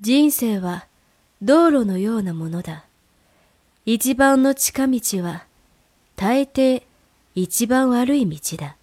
人生は道路のようなものだ。一番の近道は大抵一番悪い道だ。